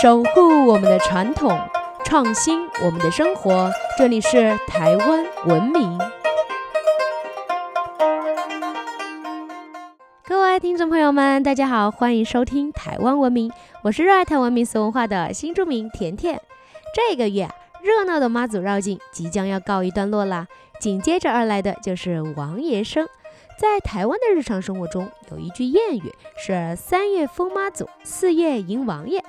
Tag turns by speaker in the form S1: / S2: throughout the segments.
S1: 守护我们的传统，创新我们的生活。这里是台湾文明。各位听众朋友们，大家好，欢迎收听台湾文明，我是热爱台湾民俗文化的新著名甜甜。这个月热闹的妈祖绕境即将要告一段落啦，紧接着而来的就是王爷生。在台湾的日常生活中，有一句谚语是“三月封妈祖，四月迎王爷”。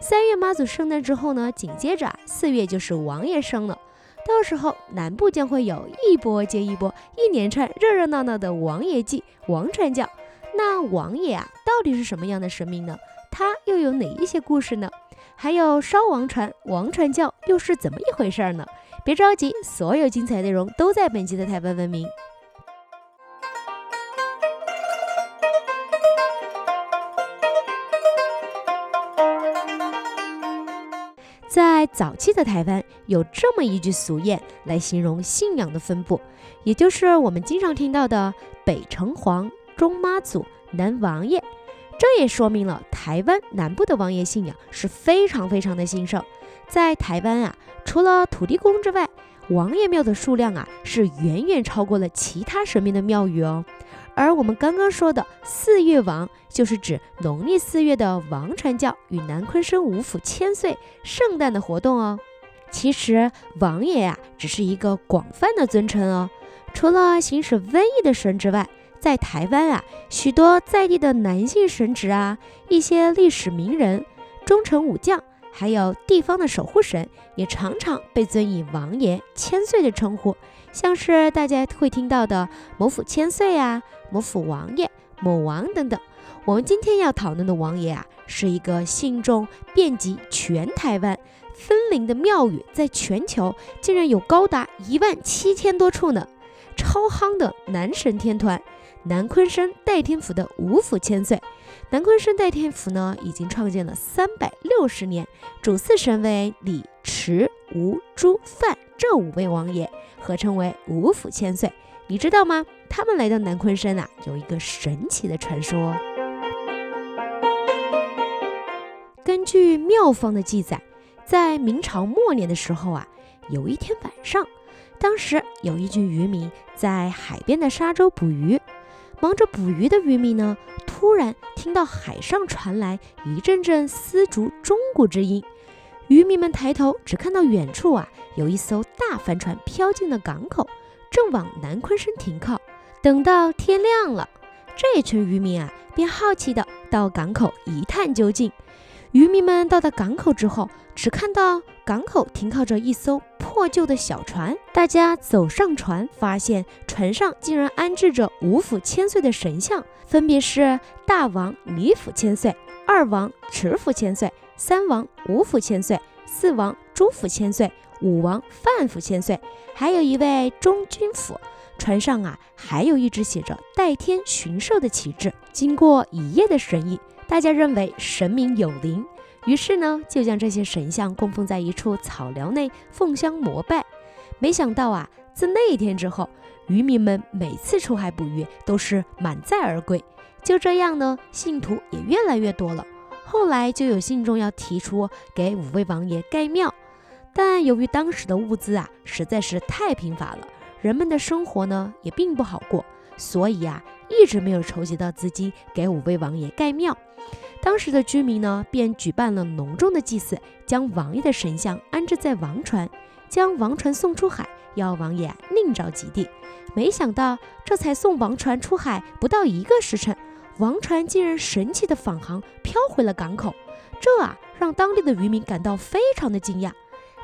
S1: 三月妈祖圣诞之后呢，紧接着啊，四月就是王爷生了。到时候南部将会有一波接一波、一连串热热闹闹的王爷祭、王传教。那王爷啊，到底是什么样的神明呢？他又有哪一些故事呢？还有烧王传、王传教又是怎么一回事呢？别着急，所有精彩内容都在本期的台湾文明。在早期的台湾，有这么一句俗谚来形容信仰的分布，也就是我们经常听到的“北城隍、中妈祖、南王爷”。这也说明了台湾南部的王爷信仰是非常非常的兴盛。在台湾啊，除了土地公之外，王爷庙的数量啊是远远超过了其他神明的庙宇哦。而我们刚刚说的四月王，就是指农历四月的王传教与南昆生五府千岁圣诞的活动哦。其实王爷啊，只是一个广泛的尊称哦。除了行使瘟疫的神之外，在台湾啊，许多在地的男性神职啊，一些历史名人、忠臣武将。还有地方的守护神也常常被尊以王爷、千岁的称呼，像是大家会听到的某府千岁啊、某府王爷、某王等等。我们今天要讨论的王爷啊，是一个信众遍及全台湾、分灵的庙宇，在全球竟然有高达一万七千多处呢，超夯的男神天团。南昆生代天府的五府千岁，南昆生代天府呢，已经创建了三百六十年，主祀神为李、池、吴、朱、范这五位王爷，合称为五府千岁。你知道吗？他们来到南昆山啊，有一个神奇的传说。根据庙方的记载，在明朝末年的时候啊，有一天晚上，当时有一群渔民在海边的沙洲捕鱼。忙着捕鱼的渔民呢，突然听到海上传来一阵阵丝竹钟鼓之音。渔民们抬头，只看到远处啊，有一艘大帆船飘进了港口，正往南昆山停靠。等到天亮了，这群渔民啊，便好奇的到港口一探究竟。渔民们到达港口之后，只看到港口停靠着一艘破旧的小船。大家走上船，发现船上竟然安置着五府千岁的神像，分别是大王李府千岁、二王池府千岁、三王吴府千岁、四王朱府千岁、五王范府千岁，还有一位中军府。船上啊，还有一只写着“代天巡狩”的旗帜。经过一夜的审议。大家认为神明有灵，于是呢就将这些神像供奉在一处草寮内奉香膜拜。没想到啊，自那一天之后，渔民们每次出海捕鱼都是满载而归。就这样呢，信徒也越来越多了。后来就有信众要提出给五位王爷盖庙，但由于当时的物资啊实在是太贫乏了，人们的生活呢也并不好过，所以啊一直没有筹集到资金给五位王爷盖庙。当时的居民呢，便举办了隆重的祭祀，将王爷的神像安置在王船，将王船送出海，要王爷另找吉地。没想到，这才送王船出海不到一个时辰，王船竟然神奇的返航，飘回了港口。这啊，让当地的渔民感到非常的惊讶。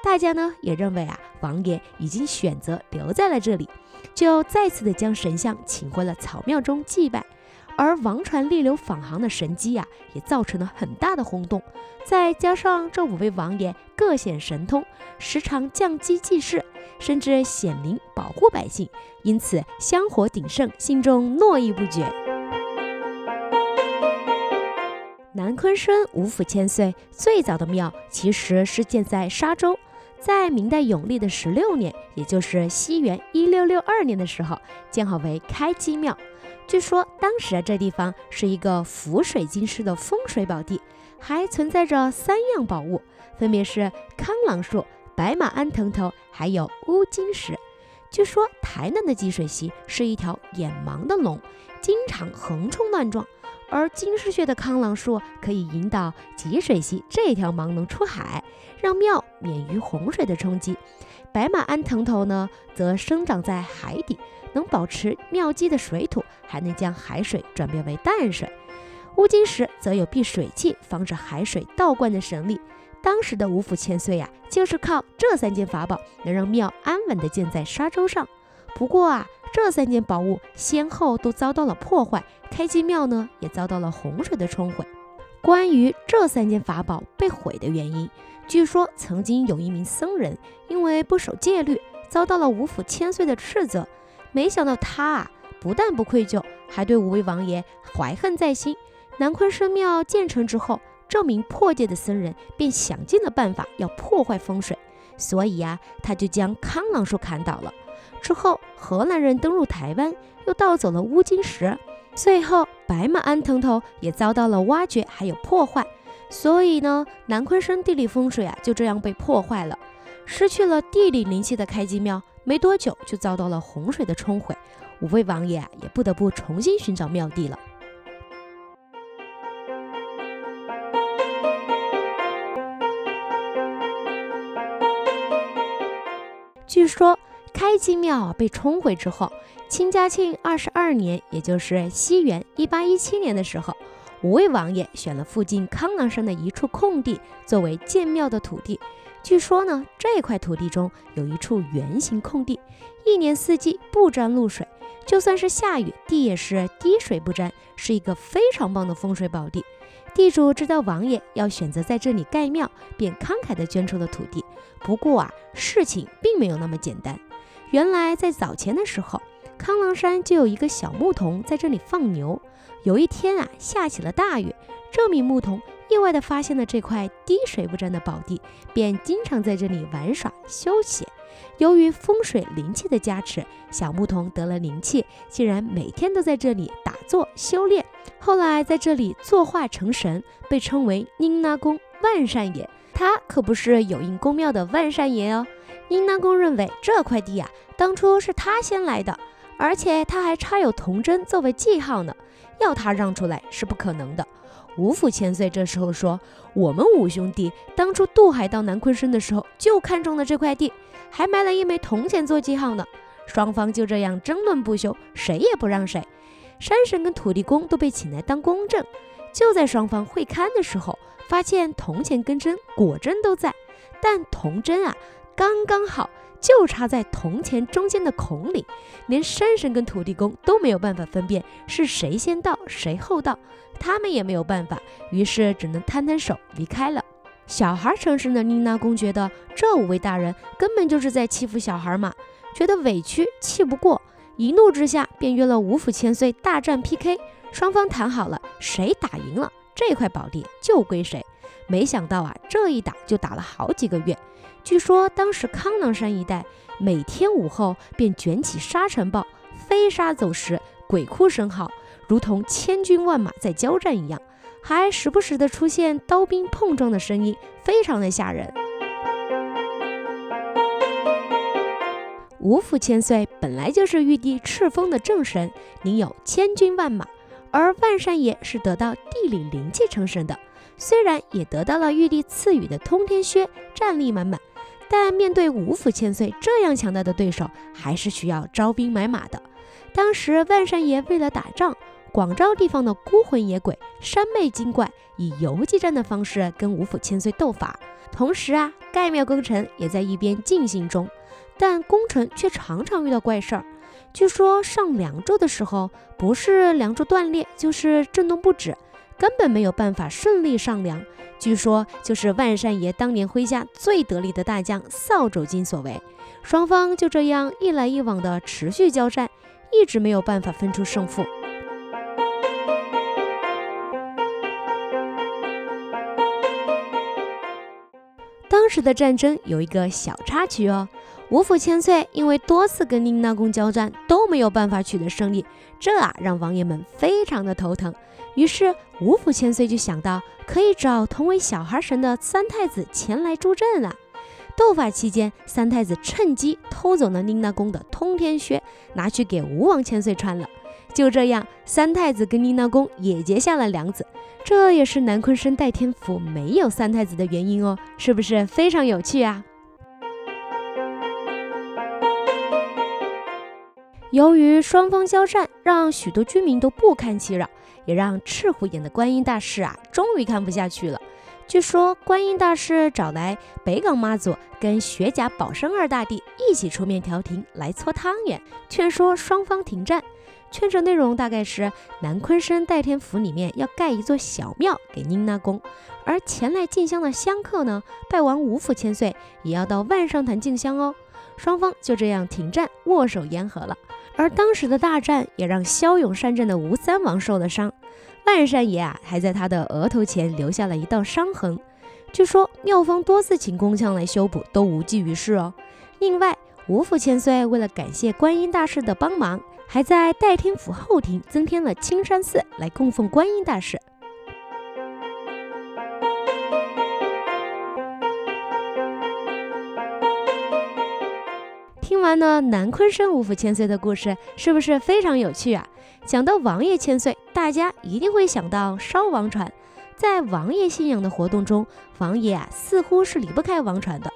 S1: 大家呢，也认为啊，王爷已经选择留在了这里，就再次的将神像请回了草庙中祭拜。而王传逆流返航的神机呀，也造成了很大的轰动。再加上这五位王爷各显神通，时常降机济世，甚至显灵保护百姓，因此香火鼎盛，心中络绎不绝。南昆生五府千岁最早的庙其实是建在沙洲，在明代永历的十六年，也就是西元一六六二年的时候，建好为开基庙。据说当时啊，这地方是一个福水金狮的风水宝地，还存在着三样宝物，分别是康朗树、白马鞍藤头，还有乌金石。据说台南的积水溪是一条眼盲的龙，经常横冲乱撞，而金狮穴的康朗树可以引导积水溪这条盲龙出海，让庙免于洪水的冲击。白马鞍藤头呢，则生长在海底，能保持庙基的水土，还能将海水转变为淡水。乌金石则有避水气、防止海水倒灌的神力。当时的五府千岁呀，就是靠这三件法宝，能让庙安稳地建在沙洲上。不过啊，这三件宝物先后都遭到了破坏，开基庙呢也遭到了洪水的冲毁。关于这三件法宝被毁的原因，据说曾经有一名僧人因为不守戒律，遭到了五府千岁的斥责。没想到他啊，不但不愧疚，还对五位王爷怀恨在心。南昆生庙建成之后。这名破戒的僧人便想尽了办法要破坏风水，所以呀，他就将康朗树砍倒了。之后，荷兰人登陆台湾，又盗走了乌金石，最后白马鞍藤头也遭到了挖掘还有破坏。所以呢，南昆山地理风水啊就这样被破坏了，失去了地理灵气的开基庙，没多久就遭到了洪水的冲毁。五位王爷啊也不得不重新寻找庙地了。据说开基庙被冲毁之后，清嘉庆二十二年，也就是西元一八一七年的时候，五位王爷选了附近康郎山的一处空地作为建庙的土地。据说呢，这块土地中有一处圆形空地，一年四季不沾露水，就算是下雨，地也是滴水不沾，是一个非常棒的风水宝地。地主知道王爷要选择在这里盖庙，便慷慨地捐出了土地。不过啊，事情并没有那么简单。原来在早前的时候，康郎山就有一个小牧童在这里放牛。有一天啊，下起了大雨，这名牧童意外地发现了这块滴水不沾的宝地，便经常在这里玩耍休息。由于风水灵气的加持，小牧童得了灵气，竟然每天都在这里打坐修炼。后来在这里作化成神，被称为宁那宫万善爷。他可不是有应公庙的万善爷哦。宁那公认为这块地啊，当初是他先来的，而且他还插有铜针作为记号呢，要他让出来是不可能的。五府千岁这时候说：“我们五兄弟当初渡海到南昆生的时候，就看中了这块地，还埋了一枚铜钱做记号呢。”双方就这样争论不休，谁也不让谁。山神跟土地公都被请来当公证。就在双方会勘的时候，发现铜钱跟针果真都在，但铜针啊，刚刚好。就插在铜钱中间的孔里，连山神跟土地公都没有办法分辨是谁先到谁后到，他们也没有办法，于是只能摊摊手离开了。小孩城市的妮娜公觉得这五位大人根本就是在欺负小孩嘛，觉得委屈，气不过，一怒之下便约了五府千岁大战 PK，双方谈好了，谁打赢了这块宝地就归谁。没想到啊，这一打就打了好几个月。据说当时康郎山一带每天午后便卷起沙尘暴，飞沙走石，鬼哭神嚎，如同千军万马在交战一样，还时不时的出现刀兵碰撞的声音，非常的吓人。五府千岁本来就是玉帝敕封的正神，领有千军万马，而万善爷是得到地理灵气成神的，虽然也得到了玉帝赐予的通天靴，战力满满。但面对五府千岁这样强大的对手，还是需要招兵买马的。当时万善爷为了打仗，广招地方的孤魂野鬼、山魅精怪，以游击战的方式跟五府千岁斗法。同时啊，盖庙工程也在一边进行中，但工程却常常遇到怪事儿。据说上梁州的时候，不是梁柱断裂，就是震动不止。根本没有办法顺利上梁，据说就是万善爷当年麾下最得力的大将扫帚金所为。双方就这样一来一往的持续交战，一直没有办法分出胜负。当时的战争有一个小插曲哦，吴府千岁因为多次跟宁纳宫交战都没有办法取得胜利，这啊让王爷们非常的头疼。于是吴府千岁就想到可以找同为小孩神的三太子前来助阵了。斗法期间，三太子趁机偷走了宁纳宫的通天靴，拿去给吴王千岁穿了。就这样，三太子跟宁纳宫也结下了梁子。这也是南昆生代天府没有三太子的原因哦，是不是非常有趣啊？由于双方交战，让许多居民都不堪其扰，也让赤虎眼的观音大士啊，终于看不下去了。据说观音大士找来北港妈祖跟雪甲宝生二大帝一起出面调停，来搓汤圆，劝说双方停战。劝说内容大概是南昆山代天府里面要盖一座小庙给宁纳宫，而前来进香的香客呢，拜完五府千岁也要到万上坛进香哦。双方就这样停战，握手言和了。而当时的大战也让骁勇善战的吴三王受了伤，万善爷啊还在他的额头前留下了一道伤痕。据说妙方多次请工匠来修补，都无济于事哦。另外，吴府千岁为了感谢观音大士的帮忙，还在代天府后庭增添了青山寺来供奉观音大士。听完了南昆生五府千岁的故事，是不是非常有趣啊？讲到王爷千岁，大家一定会想到烧王船。在王爷信仰的活动中，王爷啊似乎是离不开王船的。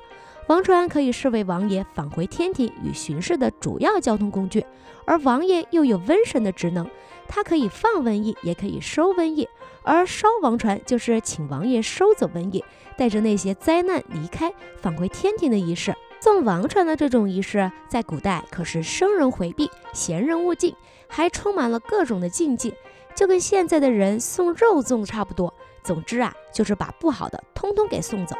S1: 王船可以视为王爷返回天庭与巡视的主要交通工具，而王爷又有瘟神的职能，他可以放瘟疫，也可以收瘟疫。而烧王船就是请王爷收走瘟疫，带着那些灾难离开，返回天庭的仪式。送王船的这种仪式，在古代可是生人回避，闲人勿近，还充满了各种的禁忌，就跟现在的人送肉粽差不多。总之啊，就是把不好的通通给送走。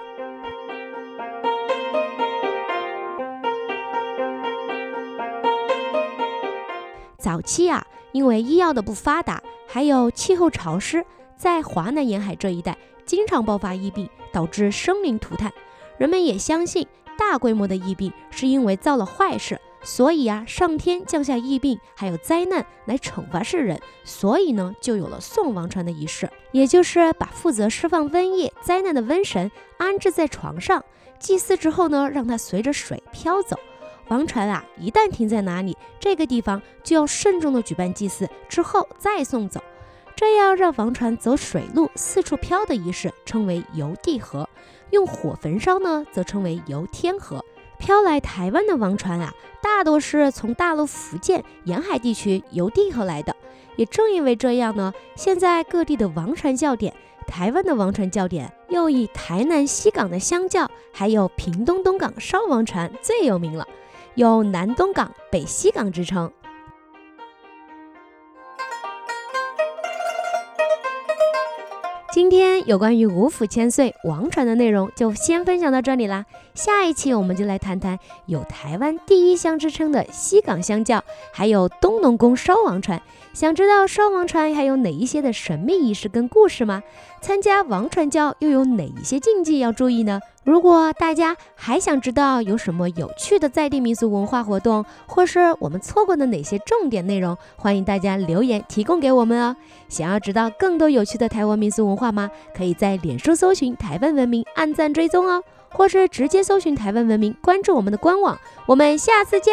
S1: 早期啊，因为医药的不发达，还有气候潮湿，在华南沿海这一带经常爆发疫病，导致生灵涂炭。人们也相信。大规模的疫病是因为造了坏事，所以啊，上天降下疫病还有灾难来惩罚世人，所以呢，就有了送王船的仪式，也就是把负责释放瘟疫灾难的瘟神安置在床上，祭祀之后呢，让它随着水飘走。王船啊，一旦停在哪里，这个地方就要慎重的举办祭祀，之后再送走。这样让王船走水路四处飘的仪式称为游地河，用火焚烧呢则称为游天河。飘来台湾的王船啊，大多是从大陆福建沿海地区游地河来的。也正因为这样呢，现在各地的王船教点，台湾的王船教点又以台南西港的香教，还有屏东东港烧王船最有名了，有南东港、北西港之称。今天有关于五府千岁王船的内容就先分享到这里啦。下一期我们就来谈谈有台湾第一香之称的西港香教，还有东农宫烧王船。想知道烧王船还有哪一些的神秘仪式跟故事吗？参加王传教又有哪一些禁忌要注意呢？如果大家还想知道有什么有趣的在地民俗文化活动，或是我们错过的哪些重点内容，欢迎大家留言提供给我们哦。想要知道更多有趣的台湾民俗文化吗？可以在脸书搜寻台湾文明，按赞追踪哦，或是直接搜寻台湾文明，关注我们的官网。我们下次见。